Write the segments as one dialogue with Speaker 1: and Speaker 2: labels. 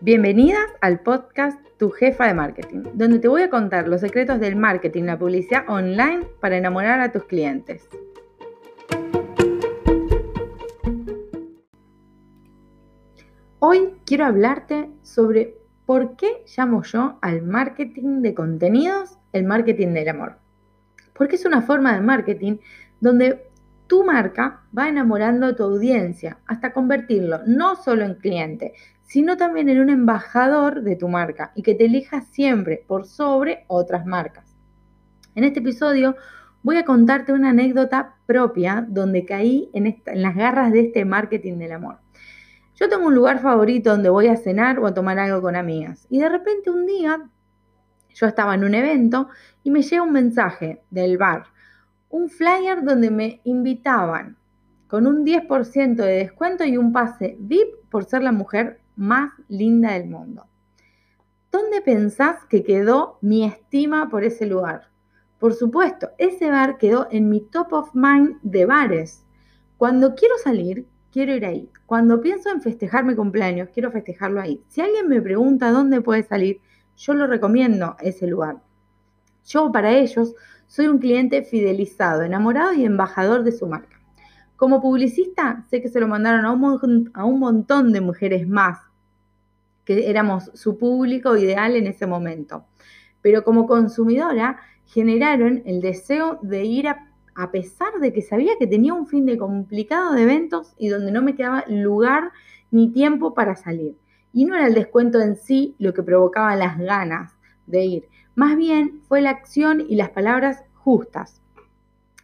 Speaker 1: Bienvenidas al podcast Tu Jefa de Marketing, donde te voy a contar los secretos del marketing, la publicidad online para enamorar a tus clientes. Hoy quiero hablarte sobre por qué llamo yo al marketing de contenidos el marketing del amor. Porque es una forma de marketing donde tu marca va enamorando a tu audiencia hasta convertirlo no solo en cliente, sino también en un embajador de tu marca y que te elija siempre por sobre otras marcas. En este episodio voy a contarte una anécdota propia donde caí en, en las garras de este marketing del amor. Yo tengo un lugar favorito donde voy a cenar o a tomar algo con amigas y de repente un día yo estaba en un evento y me llega un mensaje del bar un flyer donde me invitaban con un 10% de descuento y un pase VIP por ser la mujer más linda del mundo. ¿Dónde pensás que quedó mi estima por ese lugar? Por supuesto, ese bar quedó en mi top of mind de bares. Cuando quiero salir, quiero ir ahí. Cuando pienso en festejar mi cumpleaños, quiero festejarlo ahí. Si alguien me pregunta dónde puede salir, yo lo recomiendo ese lugar. Yo para ellos soy un cliente fidelizado, enamorado y embajador de su marca. Como publicista, sé que se lo mandaron a un, a un montón de mujeres más, que éramos su público ideal en ese momento. Pero como consumidora, generaron el deseo de ir a, a pesar de que sabía que tenía un fin de complicado de eventos y donde no me quedaba lugar ni tiempo para salir. Y no era el descuento en sí lo que provocaba las ganas de ir, más bien fue la acción y las palabras justas.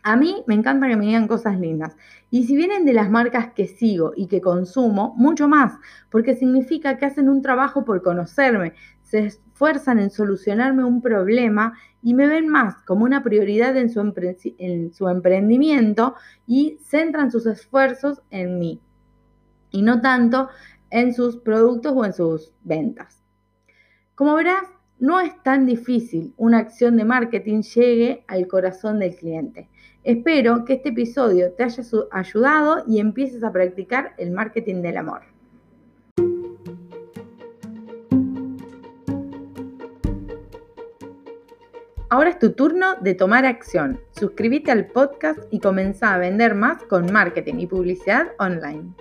Speaker 1: A mí me encanta que me digan cosas lindas. Y si vienen de las marcas que sigo y que consumo, mucho más, porque significa que hacen un trabajo por conocerme, se esfuerzan en solucionarme un problema y me ven más como una prioridad en su, en su emprendimiento y centran sus esfuerzos en mí y no tanto en sus productos o en sus ventas. Como verás, no es tan difícil una acción de marketing llegue al corazón del cliente. Espero que este episodio te haya ayudado y empieces a practicar el marketing del amor. Ahora es tu turno de tomar acción. Suscríbete al podcast y comenzá a vender más con marketing y publicidad online.